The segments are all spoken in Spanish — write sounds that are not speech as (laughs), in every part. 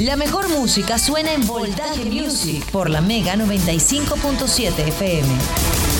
La mejor música suena en Voltaje Music por la Mega 95.7 FM.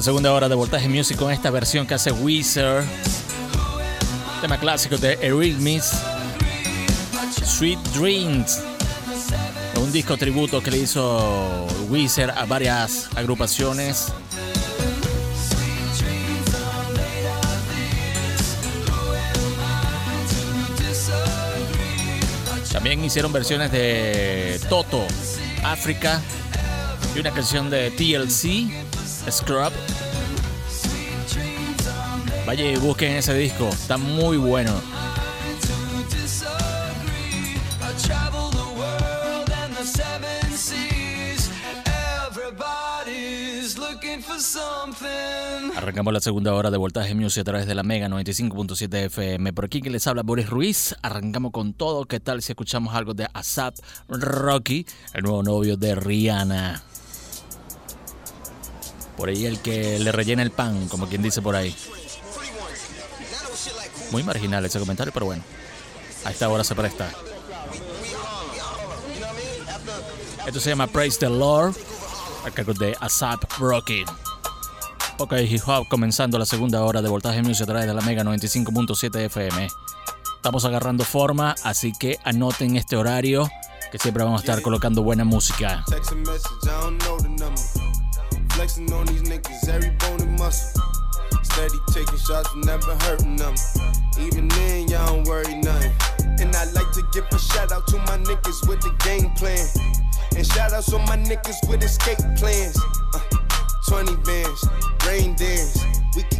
La segunda hora de Voltaje Music con esta versión que hace Weezer. Tema clásico de Eurythmics. Sweet Dreams. Un disco tributo que le hizo Weezer a varias agrupaciones. También hicieron versiones de Toto, África y una canción de TLC Scrub. Vaya y busquen ese disco, está muy bueno. Arrancamos la segunda hora de Voltaje Music a través de la Mega 95.7 FM. Por aquí que les habla Boris Ruiz. Arrancamos con todo. ¿Qué tal si escuchamos algo de ASAP Rocky, el nuevo novio de Rihanna? Por ahí el que le rellena el pan, como quien dice por ahí. Muy marginal ese comentario, pero bueno. A esta hora se presta. Esto se llama Praise the Lord, a cargo de ASAP Rocky. Ok, hip hop comenzando la segunda hora de Voltaje Music a través de la Mega 95.7 FM. Estamos agarrando forma, así que anoten este horario que siempre vamos a estar colocando buena música. Flexing on these niggas, every bone and muscle. Steady taking shots, never hurting them. Even then, y'all don't worry nothing. And I like to give a shout out to my niggas with the game plan. And shout outs on my niggas with escape plans. Uh, 20 bands, rain dance. We can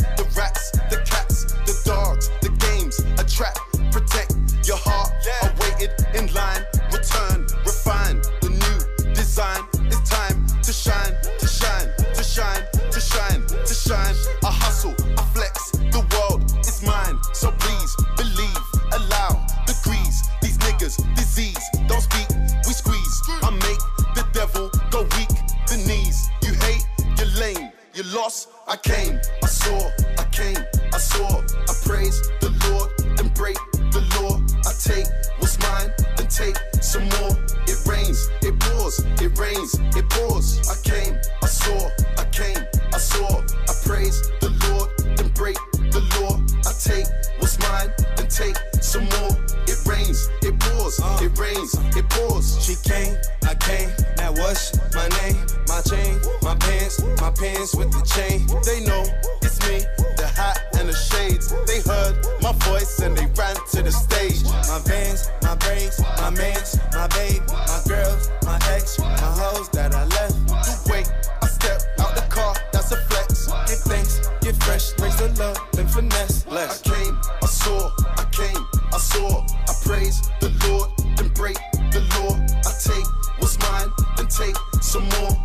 and to the stage. My vans, my braids, my mans, my babe, my girls, my ex, my hoes that I left. You wait, I step out the car, that's a flex. Give thanks, get fresh, raise the love, then finesse. I came, I saw, I came, I saw. I praise the Lord, then break the law. I take what's mine, then take some more.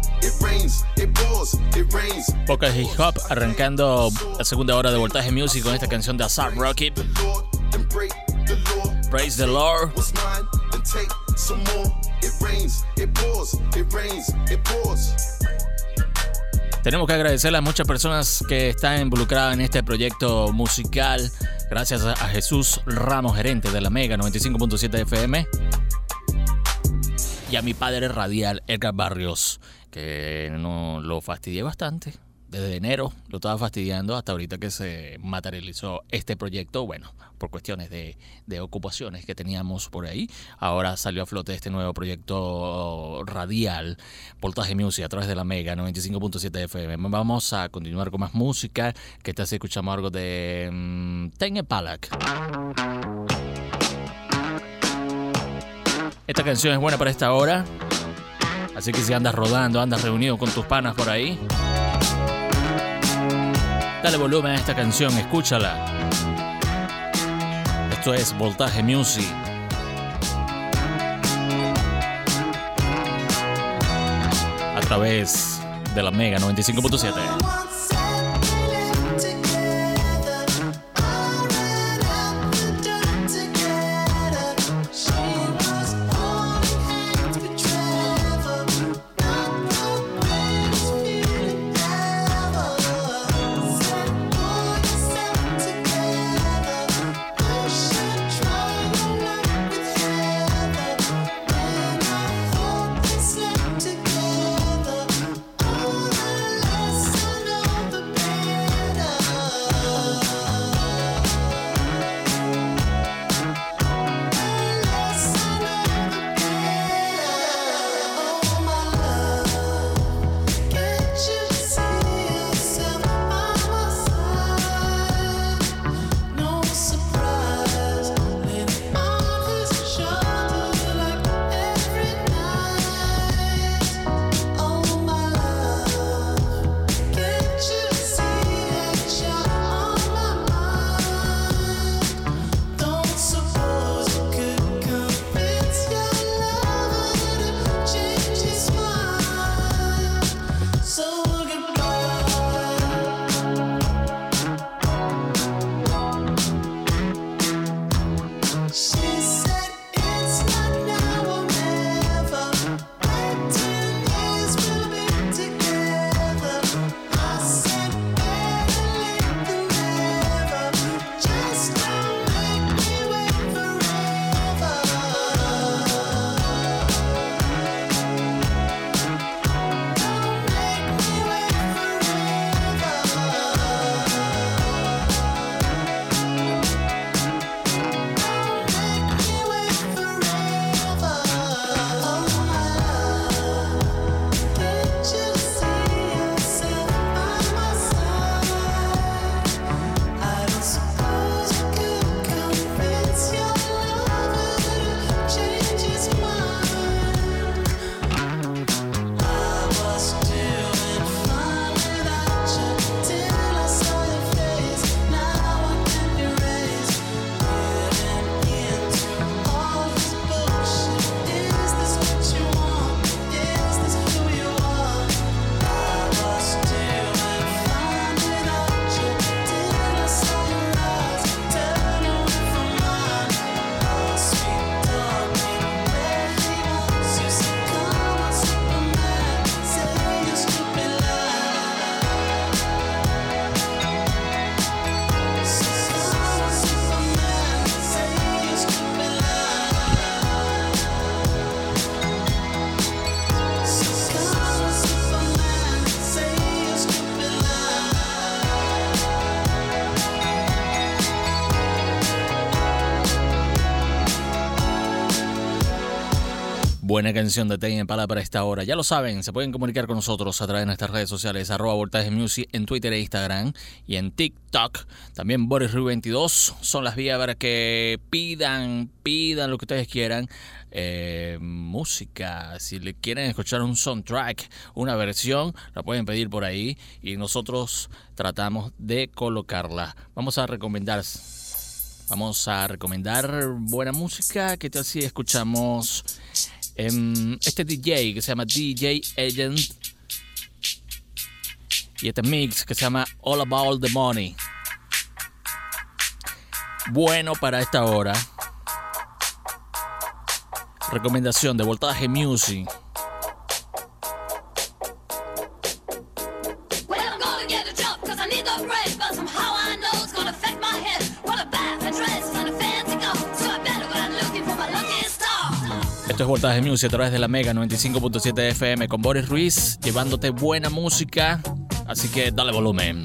Poca hip hop arrancando la segunda hora de Voltaje Music con esta canción de Asap Rocky, Praise the Lord. Tenemos que agradecerle a muchas personas que están involucradas en este proyecto musical. Gracias a a Jesús Ramos, gerente de la Mega 95.7 FM. Y a mi padre radial, Edgar Barrios, que no lo fastidié bastante. Desde enero lo estaba fastidiando hasta ahorita que se materializó este proyecto. Bueno, por cuestiones de, ocupaciones que teníamos por ahí. Ahora salió a flote este nuevo proyecto radial, Voltaje Music, a través de la Mega 95.7 FM. Vamos a continuar con más música. Que estás escuchando algo de mm, Tenge Palak. Esta canción es buena para esta hora. Así que si andas rodando, andas reunido con tus panas por ahí, dale volumen a esta canción, escúchala. Esto es Voltaje Music. A través de la Mega 95.7. Buena canción de Tame Impala para esta hora. Ya lo saben, se pueden comunicar con nosotros a través de nuestras redes sociales, arroba Voltaje Music en Twitter e Instagram y en TikTok. También Boris 22 son las vías para que pidan, pidan lo que ustedes quieran. Eh, música, si le quieren escuchar un soundtrack, una versión, la pueden pedir por ahí y nosotros tratamos de colocarla. Vamos a recomendar Vamos a recomendar buena música. ¿Qué tal si escuchamos este DJ que se llama DJ Agent? Y este mix que se llama All About the Money. Bueno para esta hora. Recomendación de Voltaje Music. Esto es Voltaje Music a través de la Mega 95.7 FM con Boris Ruiz, llevándote buena música. Así que dale volumen.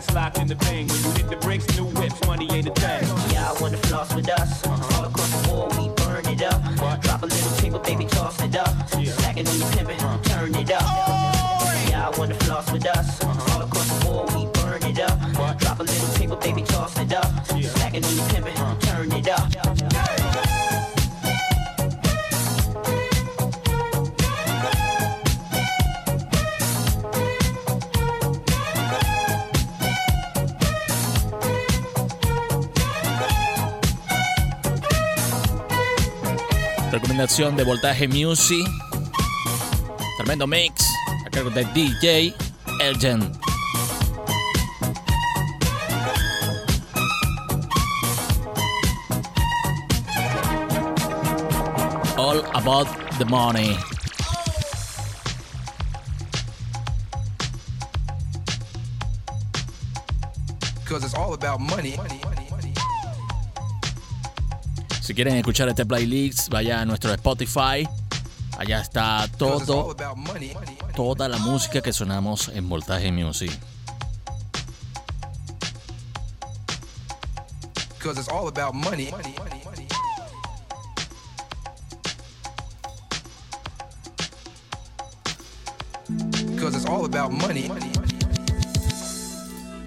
That's locked in the bang. When you hit the bricks, new whips, money ain't a thing. Yeah, I wanna floss with us. Uh-huh. All Recomendación de Voltaje Music. Tremendo mix a cargo de DJ Elgen. All about the money. Because it's all about money. Si quieren escuchar este playlist, vaya a nuestro Spotify. Allá está todo, money. toda la música que sonamos en Voltaje Music. Because it's all about money. Because it's all about money.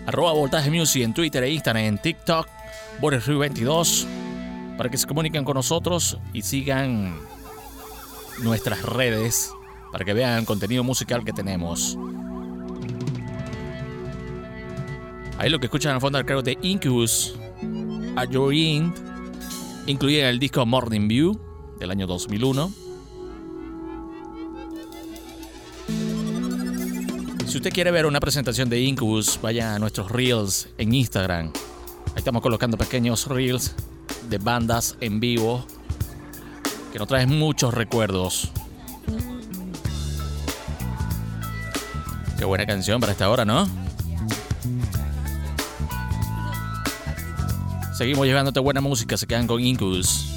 Arroba Voltaje Music en Twitter e Instagram, en TikTok, Boris 22 para que se comuniquen con nosotros y sigan nuestras redes para que vean el contenido musical que tenemos. Ahí lo que escuchan al fondo al cargo de Incubus, At Your End, incluida en el disco Morning View del año 2001. Si usted quiere ver una presentación de Incubus, vaya a nuestros reels en Instagram. Ahí estamos colocando pequeños reels de bandas en vivo que nos traen muchos recuerdos. Qué buena canción para esta hora, ¿no? Seguimos llevándote buena música, se quedan con Incubus.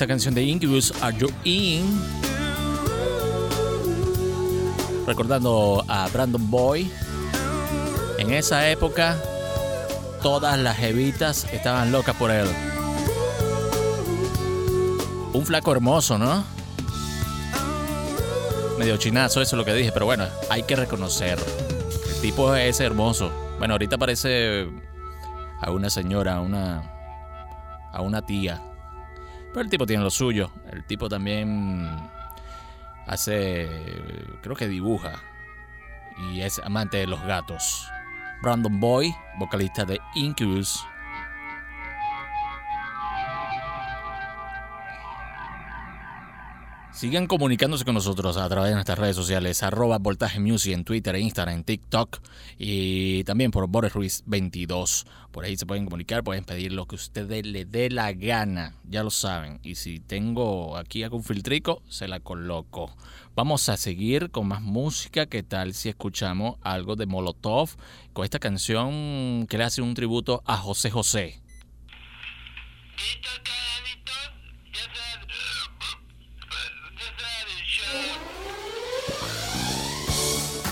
Esta canción de Incubus, Are You In? Recordando a Brandon Boy. En esa época, todas las jevitas estaban locas por él. Un flaco hermoso, ¿no? Medio chinazo, eso es lo que dije, pero bueno, hay que reconocer. El tipo es hermoso. Bueno, ahorita parece a una señora, a una, a una tía. Pero el tipo tiene lo suyo. El tipo también hace, creo que dibuja. Y es amante de los gatos. Brandon Boy, vocalista de Incubus. Sigan comunicándose con nosotros a través de nuestras redes sociales, arroba Voltaje Music en Twitter, Instagram, en TikTok y también por Boris Ruiz 22. Por ahí se pueden comunicar, pueden pedir lo que ustedes le dé la gana, ya lo saben. Y si tengo aquí algún filtrico, se la coloco. Vamos a seguir con más música. ¿Qué tal si escuchamos algo de Molotov con esta canción que le hace un tributo a José José?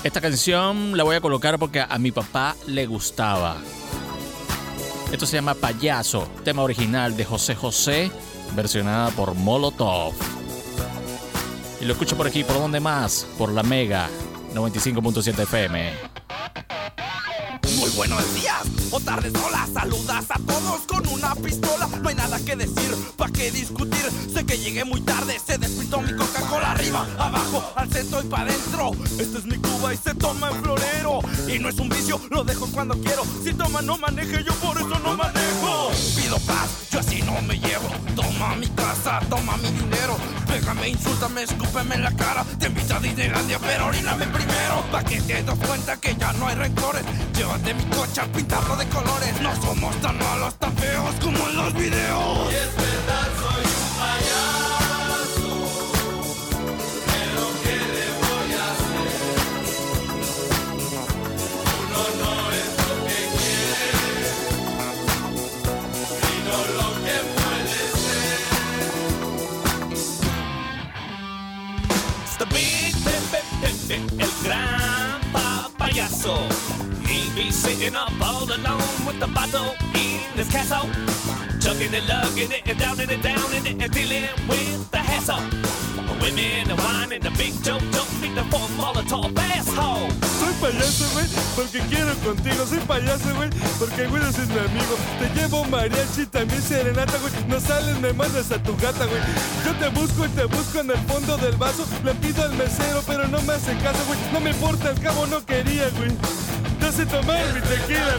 Esta canción la voy a colocar porque a mi papá le gustaba. Esto se llama Payaso, tema original de José José, versionada por Molotov. Y lo escucho por aquí, ¿por dónde más? Por la Mega 95.7 FM. Muy buenos días o tardes, hola, saludas a todos con una pistola. No hay nada que decir, pa' qué discutir. Sé que llegué muy tarde, se despintó mi Coca-Cola arriba, abajo, al centro y pa' adentro. Esta es mi Cuba y se toma en florero. Y no es un vicio, lo dejo cuando quiero. Si toma, no maneje, yo por eso no manejo. Pido paz, yo así no me llevo. Toma mi casa, toma mi dinero. Pégame, insúltame, escúpeme en la cara. Te invito a Disneylandia, pero oríname primero. Pa' que te des cuenta que ya no hay rencores. Llévate mi coche a pintarlo de colores. No somos tan malos, tan feos como en los videos. Y soy He be sitting up all alone with the bottle in his castle. Chugging and lugging it and down and down and, and dealing with the hassle. Women and wine and the big joke don't need the four Molotov asshole. Soy payaso, güey, porque quiero contigo. Soy payaso, güey, porque güey es mi amigo. Te llevo mariachi, también serenata, güey. No sales, me mandas a tu gata, güey. Yo te busco y te busco en el fondo del vaso. Le pido al mesero, pero no me hace caso, güey. No me importa, al cabo no quería, güey. Te hace tomar mi tequila.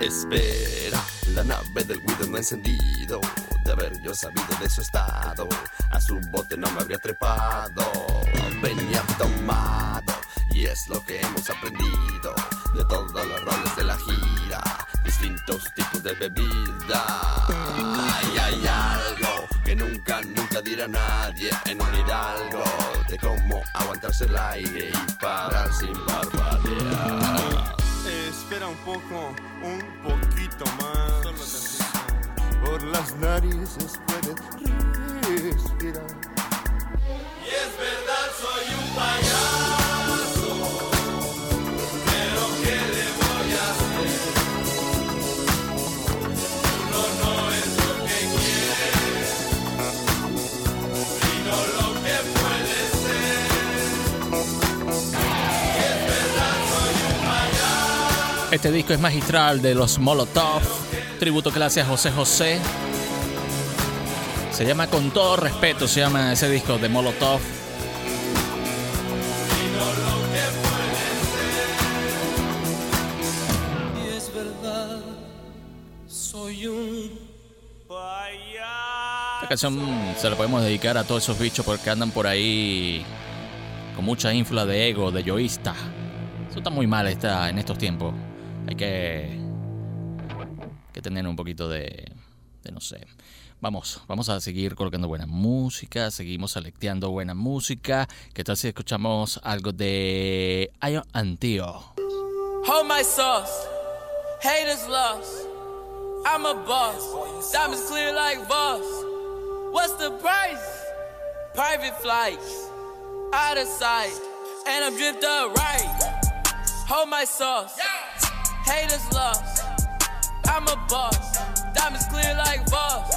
Espera, la nave del Guido no ha encendido. De haber yo sabido de su estado, a su bote no me habría trepado. Venía tomado, y es lo que hemos aprendido de todos los roles de la gira. Distintos tipos de bebida. Ay, hay algo que nunca, nunca dirá nadie en un hidalgo. De cómo aguantarse el aire y parar sin parpadear. Espera un poco, un poquito más. Por las narices puedes respirar. Este disco es magistral de los Molotov, tributo que hace a José José. Se llama Con todo respeto, se llama ese disco de Molotov. Esta canción se la podemos dedicar a todos esos bichos porque andan por ahí con mucha infla de ego, de yoísta. Eso está muy mal está en estos tiempos. Hay que que tener un poquito de, no sé. Vamos, vamos a seguir colocando buena música, seguimos selecteando buena música. ¿Qué tal si escuchamos algo de Ayo Antio? Hold my sauce. Haters lost. I'm a boss. Diamonds clear like boss. What's the price? Private flights. Out of sight. And I'm dripped up right. Hold my sauce. Haters lost. I'm a boss. Diamonds clear like boss.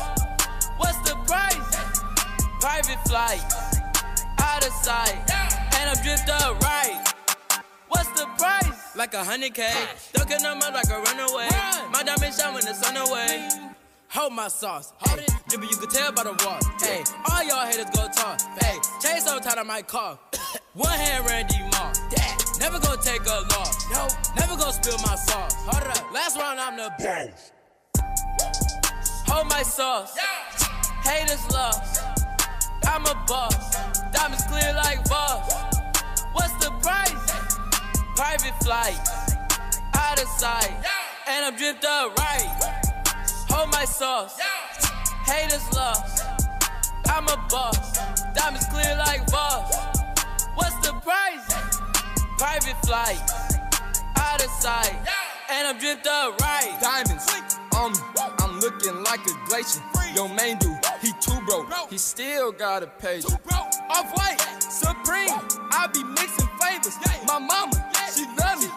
What's the price? Private flights. Out of sight. And I'm dripped up right. What's the price? Like a hundred K. Dunking them up like a runaway. My diamond shine when the sun away. Hold my sauce. Hold it. Maybe you can tell by the walk. Hey, all y'all haters go talk. Hey, chase so tight I might call. (coughs) One hand Randy Moss. Never gonna take a loss. No, never gonna spill my sauce. Hold it up. Last round I'm the boss. Hold my sauce. Yeah. Haters lost. I'm a boss. Diamonds clear like boss. What's the price? Private flight. Out of sight. And I'm dripped up right. My sauce. Haters lost. I'm a boss. Diamonds clear like boss. What's the price? Private flight. Out of sight. And I'm dripped up right. Diamonds on me. I'm looking like a glacier. Yo, main dude, he too broke. He still got a page. Off white, supreme. I be mixing flavors. My mama, she love me.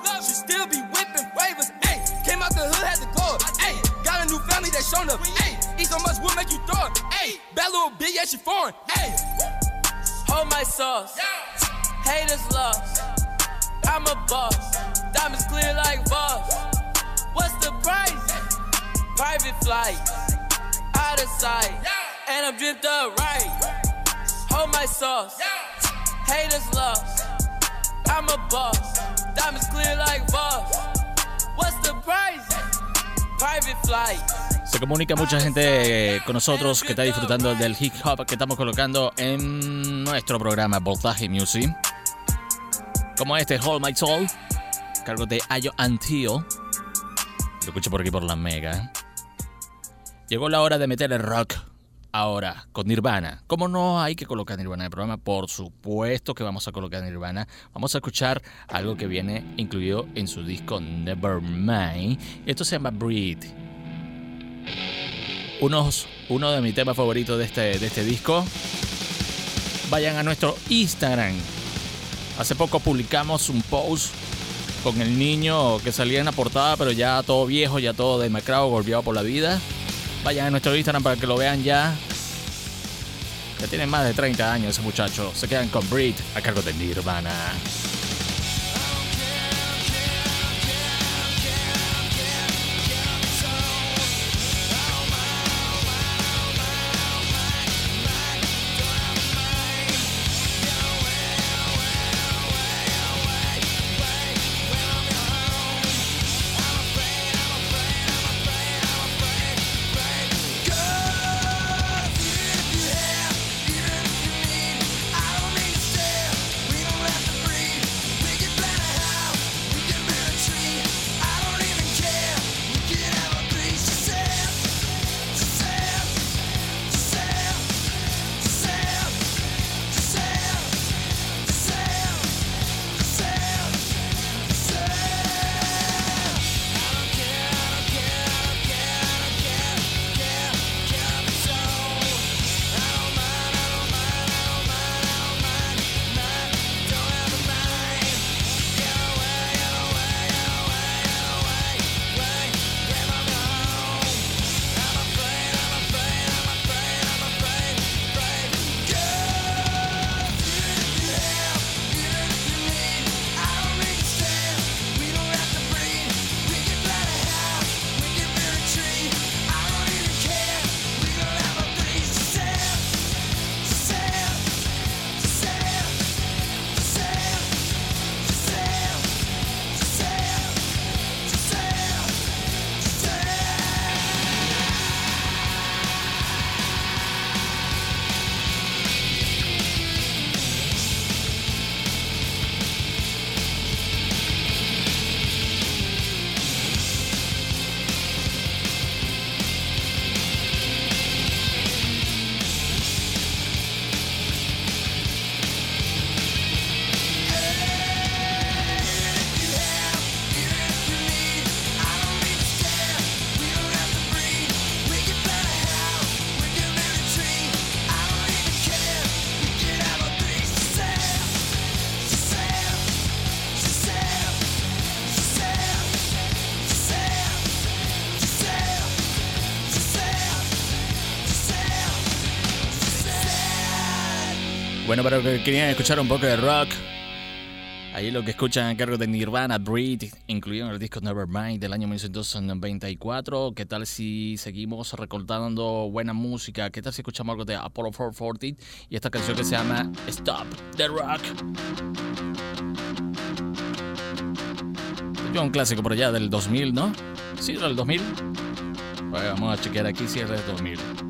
That shown up. Hey, eat so much wood, make you throw it. Hey, bad little bitch, yeah, she foreign. Hey, Hold my sauce. Haters lost. I'm a boss. Diamonds clear like boss. What's the price? Private flight. Out of sight. And I'm dripped up right. Hold my sauce. Haters lost. I'm a boss. Diamonds clear like boss. What's the price? Private flight. Se comunica mucha gente con nosotros que está disfrutando del hip hop que estamos colocando en nuestro programa Voltaje Music. Como este Hold My Soul, cargo de Ayo Antio. Lo escucho por aquí por la mega. Llegó la hora de meter el rock. Ahora, con Nirvana. ¿Cómo no hay que colocar Nirvana en el programa? Por supuesto que vamos a colocar Nirvana. Vamos a escuchar algo que viene incluido en su disco Nevermind. Esto se llama Breathe. Unos, uno de mis temas favoritos de este, de este disco. Vayan a nuestro Instagram. Hace poco publicamos un post con el niño que salía en la portada, pero ya todo viejo, ya todo demacrado, golpeado por la vida. Vayan a nuestro Instagram para que lo vean ya. Ya tiene más de 30 años ese muchacho. Se quedan con Breed a cargo de Nirvana. Bueno, para que querían escuchar un poco de rock, ahí lo que escuchan a cargo de Nirvana, Breed, incluido en el disco Nevermind del año 1994. ¿Qué tal si seguimos recortando buena música? ¿Qué tal si escuchamos algo de Apollo 440 y esta canción que se llama Stop the Rock? Es un clásico por allá del 2000, ¿no? Sí, del 2000. Bueno, vamos a chequear aquí si es del 2000.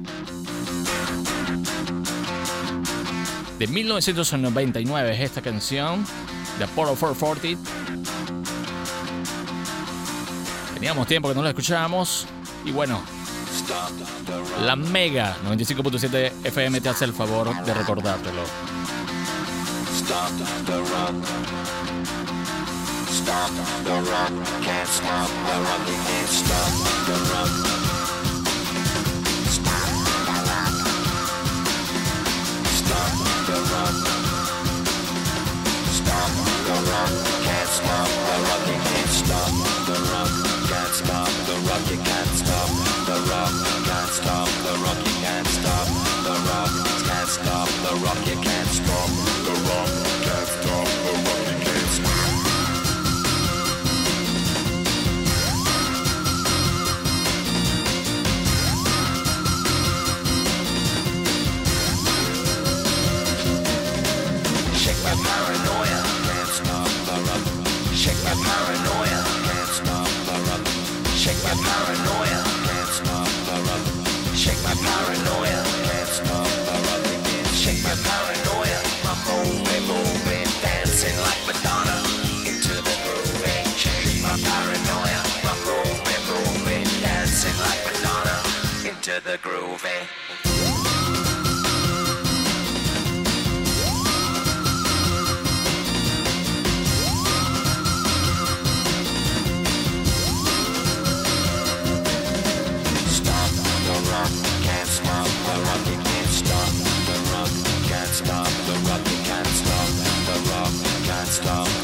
De 1999 es esta canción de Apollo 440. Teníamos tiempo que no la escuchábamos y bueno, la Mega 95.7 FM te hace el favor de recordártelo. Stop the. Can't stop the can't stop the. The rock. Can't stop the rock. You can't stop the rock. Can't stop the rock. You can't stop the rock. Can't stop the rock. You can't stop the rock. Can't stop the rock. Can't stop my paranoia. Shake my paranoia, rock. Shake my paranoia, dancing like Madonna into the groove. Shake my paranoia, dancing like Madonna into the groove. Stop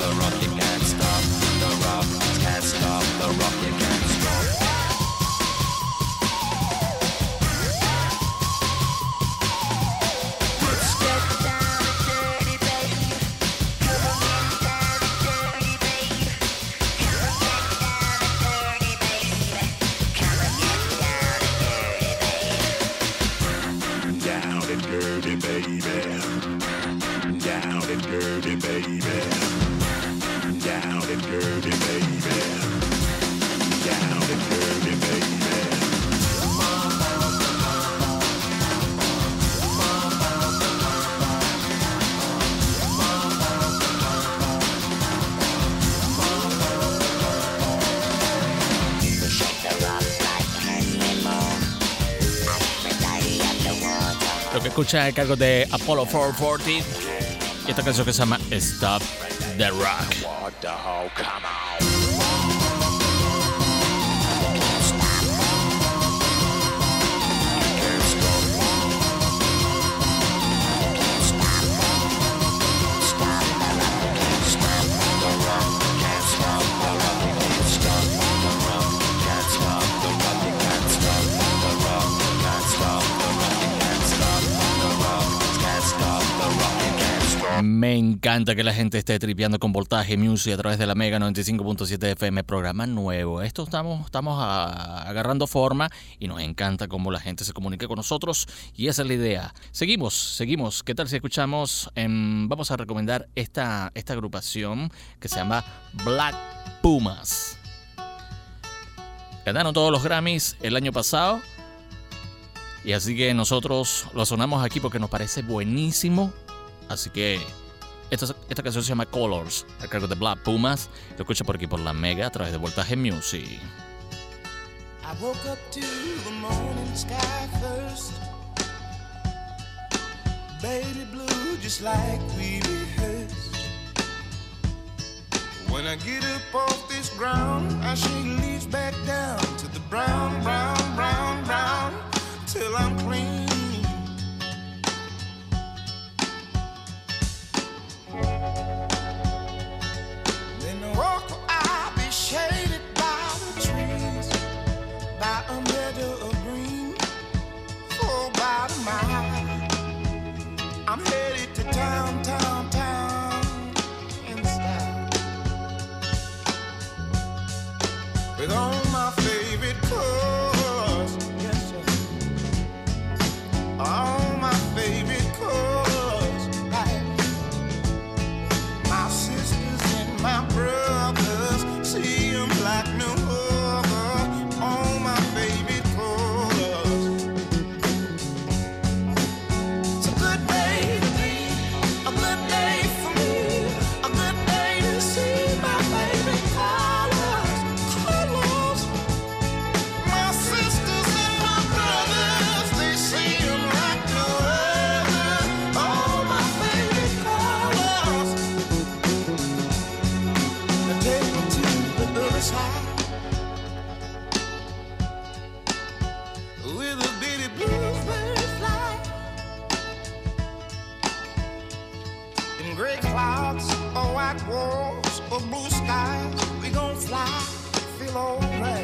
baby. Lo que escucha a cargo de Apollo 440 y esta canción que se llama Stop the Rock. Me encanta que la gente esté tripeando con Voltaje Music a través de la Mega 95.7 FM, programa nuevo. Esto estamos, estamos agarrando forma y nos encanta cómo la gente se comunica con nosotros y esa es la idea. Seguimos, seguimos. ¿Qué tal si escuchamos? em, vamos a recomendar esta, esta agrupación que se llama Black Pumas. Ganaron todos los Grammys el año pasado y así que nosotros lo sonamos aquí porque nos parece buenísimo. Así que esta, esta canción se llama Colors, a cargo de Black Pumas. Lo escucha por aquí por la Mega a través de Voltaje Music. I woke up to the morning sky first. Baby blue, just like we rehearsed. When I get up off this ground, I shake leaves back down to the brown, brown, brown, brown, till I'm clean. Alright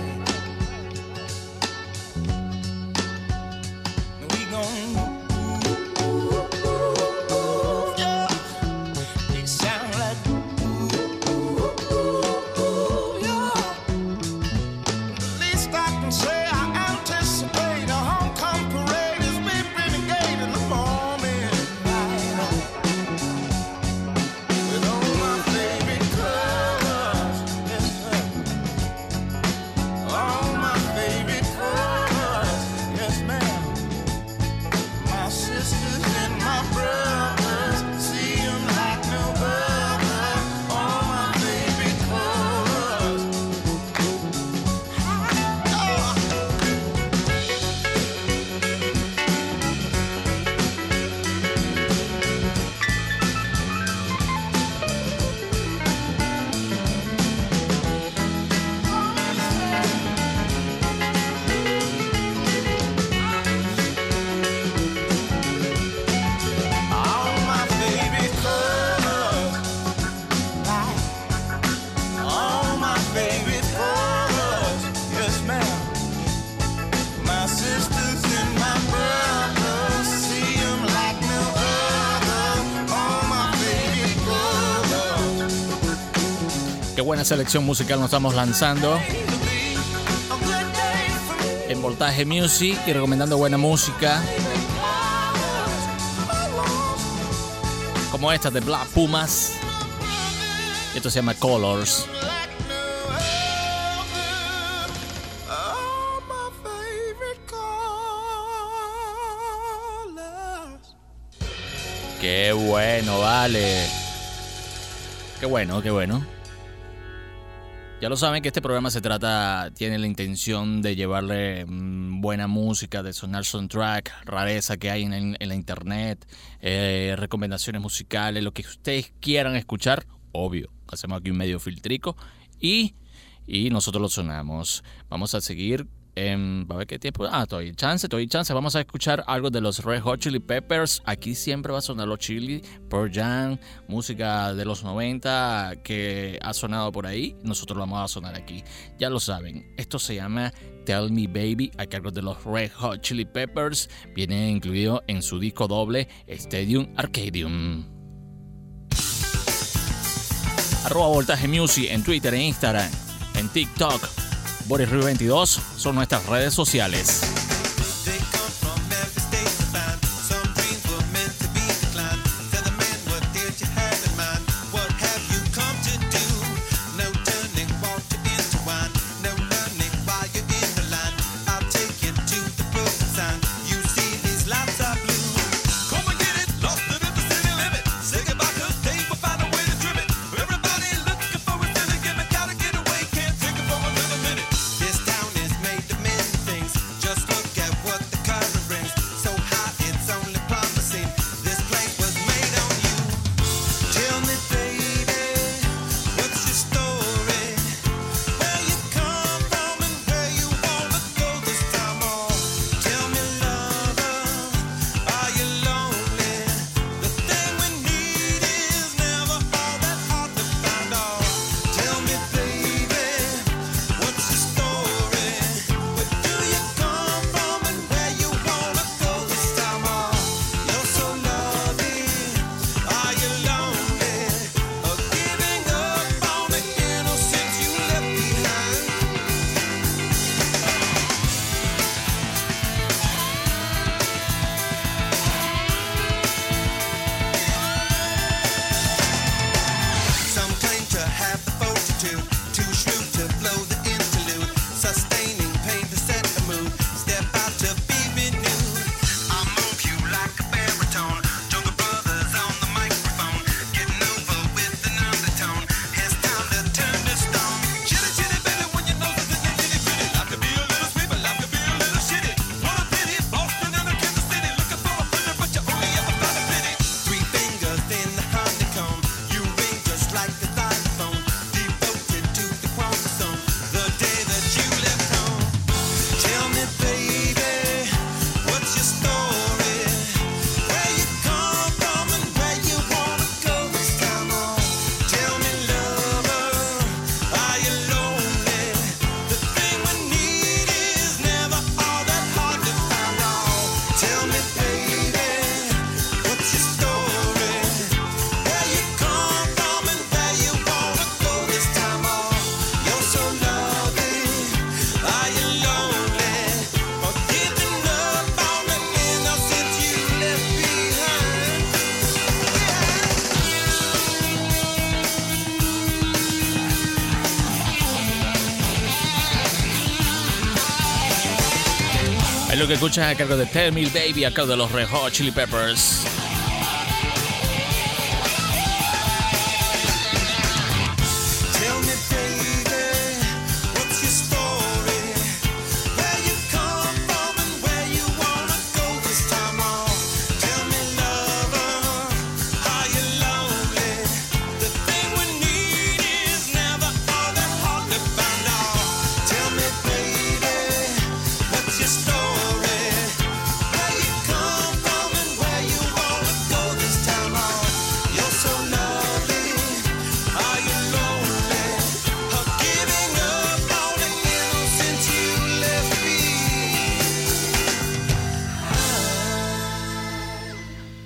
selección musical nos estamos lanzando en Voltaje Music y recomendando buena música como esta de Black Pumas. Esto se llama colors. Qué bueno, vale. Qué bueno, qué bueno. Ya lo saben que este programa se trata, tiene la intención de llevarle mm, buena música, de sonar soundtrack, rareza que hay en, la internet, eh, recomendaciones musicales, lo que ustedes quieran escuchar, obvio. Hacemos aquí un medio filtrico y, y nosotros lo sonamos. Vamos a seguir. Em, a ver qué tiempo. Ah, hay chance, hay chance. Vamos a escuchar algo de los Red Hot Chili Peppers. Aquí siempre va a sonar los Chili, Pearl Jam, música de los 90 que ha sonado por ahí. Nosotros lo vamos a sonar aquí. Ya lo saben, esto se llama Tell Me Baby a cargo de los Red Hot Chili Peppers. Viene incluido en su disco doble Stadium Arcadium. Arroba Voltaje Music en Twitter e Instagram, en TikTok. Boris Rui 22 son nuestras redes sociales. Que escuchan a cargo de Tell Me Baby, a cargo de los Red Chili Peppers.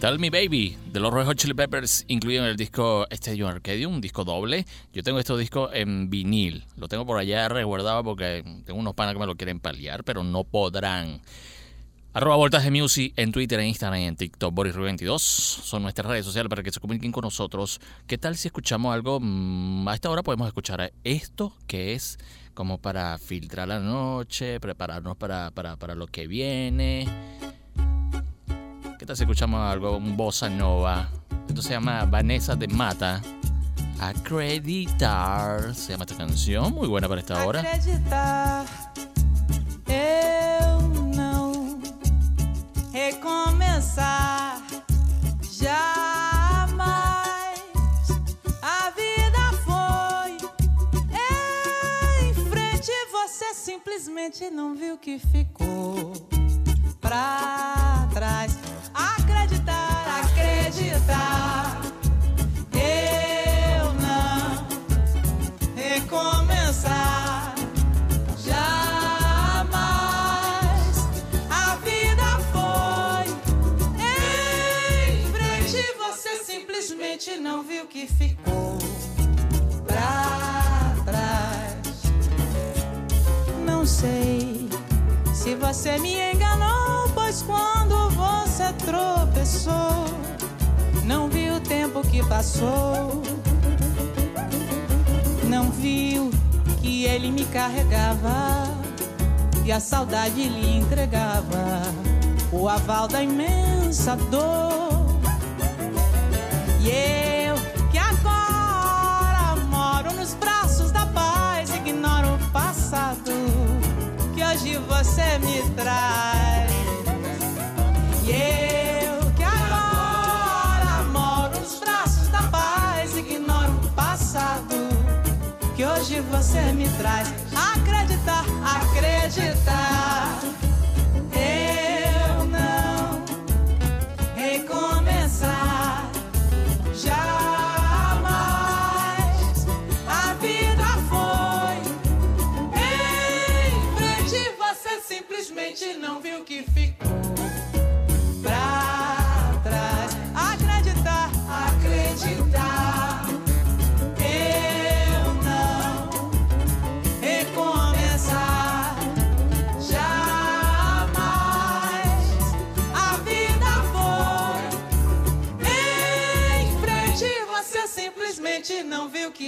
Tell Me Baby de los Red Hot Chili Peppers, incluido en el disco Stadium Arcadium, un disco doble. Yo tengo estos discos en vinil. Lo tengo por allá resguardado porque tengo unos panas que me lo quieren paliar, pero no podrán. Arroba Voltaje Music en Twitter, en Instagram y en TikTok. Boris Rubio 22 son nuestras redes sociales para que se comuniquen con nosotros. ¿Qué tal si escuchamos algo? Mm, A esta hora podemos escuchar esto que es como para filtrar la noche, prepararnos para, para, para lo que viene. ¿Qué tal si escuchamos algo, un bossa nova? Esto se llama Vanessa de Mata. Acreditar se llama esta canción, muy buena para esta hora. Acreditar, eu não recomeçar jamais. A vida foi em frente, você simplesmente não viu que ficou pra trás. Acreditar, acreditar. Eu não recomeçar jamais. A vida foi em frente, você simplesmente não viu que ficou pra trás. Não sei se você me enganou, pois quando você tropeçou, não viu o tempo que passou. Não viu que ele me carregava e a saudade lhe entregava o aval da imensa dor. E eu que agora moro nos braços da paz, ignoro o passado hoje você me traz. E eu que agora moro nos braços da paz, ignoro o passado que hoje você me traz. Acreditar, acreditar.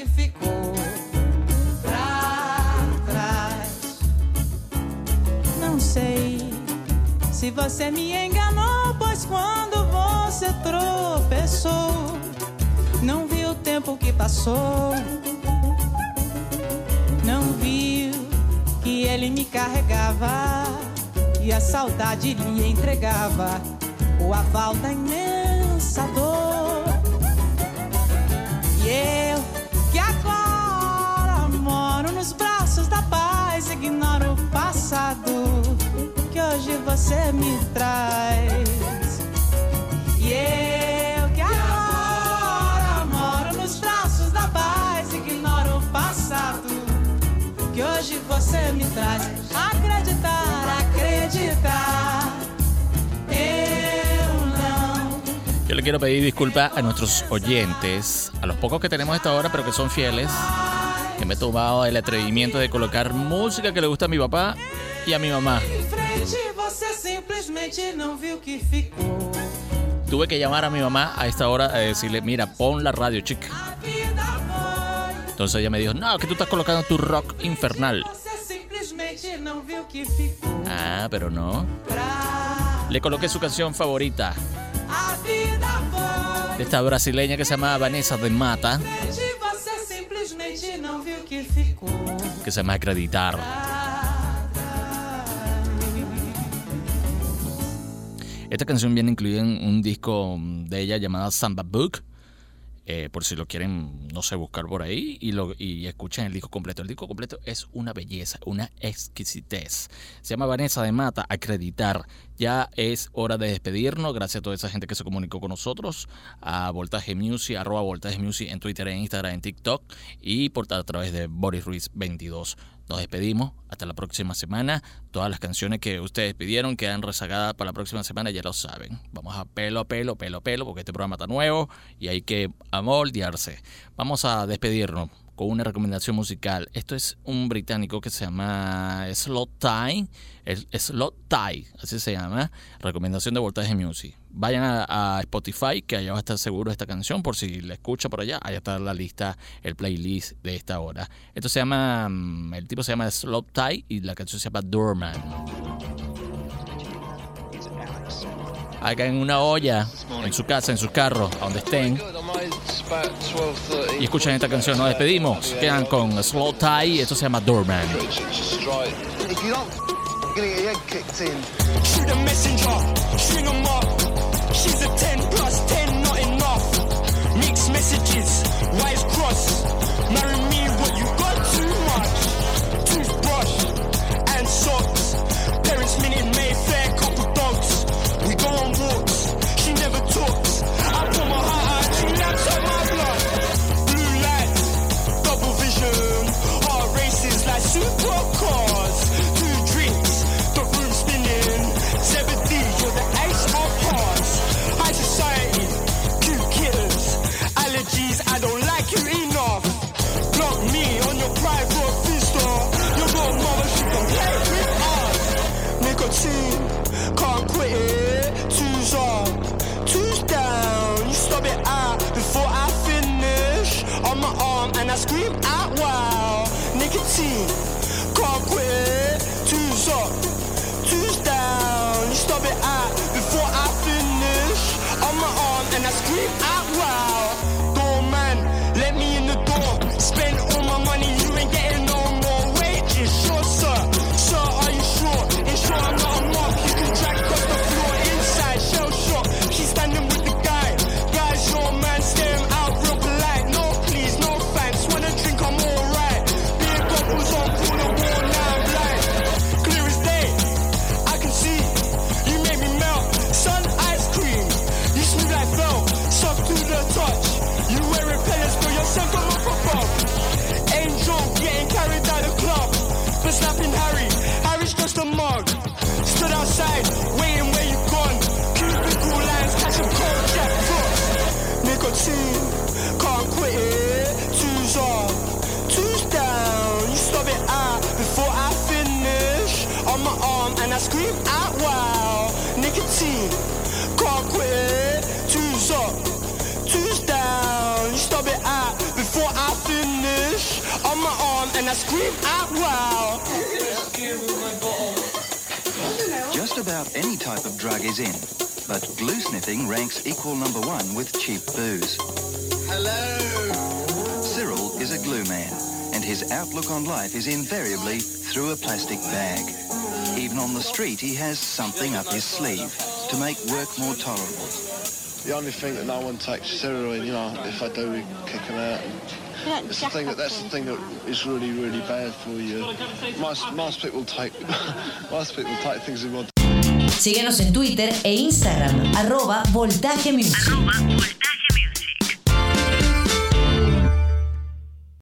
Ficou pra trás. Não sei se você me enganou, pois quando você tropeçou, não viu o tempo que passou. Não viu que ele me carregava e a saudade lhe entregava o aval da imensa dor. E eu passado que hoje você me traz. E eu que agora moro nos braços da paz, ignoro o passado que hoje você me traz. Acreditar, acreditar. Yo le quiero pedir disculpas a nuestros oyentes, a los pocos que tenemos esta hora, pero que son fieles, que me he tomado el atrevimiento de colocar música que le gusta a mi papá y a mi mamá. Tuve que llamar a mi mamá a esta hora a decirle, mira, pon la radio, chica. Entonces ella me dijo, no, que tú estás colocando tu rock infernal. Ah, pero no. Le coloqué su canción favorita de esta brasileña que se llama Vanessa de Mata, Que ficou que se Acreditar. Esta canción viene incluida en un disco de ella llamada Samba Book. Eh, por si lo quieren, no sé, buscar por ahí y, lo, y escuchen el disco completo. El disco completo es una belleza, una exquisitez. Se llama Vanessa de Mata, acreditar. Ya es hora de despedirnos. Gracias a toda esa gente que se comunicó con nosotros. A Voltaje Music, arroba Voltaje Music en Twitter, en Instagram, en TikTok y por a través de Boris Ruiz 22. Nos despedimos. Hasta la próxima semana. Todas las canciones que ustedes pidieron quedan rezagadas para la próxima semana, ya lo saben. Vamos a pelo a pelo, pelo a pelo, porque este programa está nuevo y hay que amoldearse. Vamos a despedirnos con una recomendación musical. Esto es un británico que se llama Slot Tie. Slot Tie, así se llama. Recomendación de Voltaje Music. Vayan a, a Spotify, que allá va a estar seguro esta canción, por si la escucha por allá. Allá está la lista, el playlist de esta hora. Esto se llama, mm, el tipo se llama Slot Tie y la canción se llama Doorman. Acá en una olla, en su casa, en sus carros, a donde estén. Y escuchan esta canción, nos despedimos. Quedan con Slow Tie, esto se llama Doorman. If you don't, you're gonna get your head kicked in. Shoot a messenger, string 'em up. She's a 10 plus I scream out wow. Nicotine, is invariably through a plastic bag. Even on the street, he has something up his sleeve to make work more tolerable. The only thing that no one takes steroid, you know, if I do, we kick them out. And it's the thing that that's the thing that is really, really bad for you. Most most people take (laughs) most people take things in mod. Síguenos en Twitter e Instagram, arroba Voltaje Music.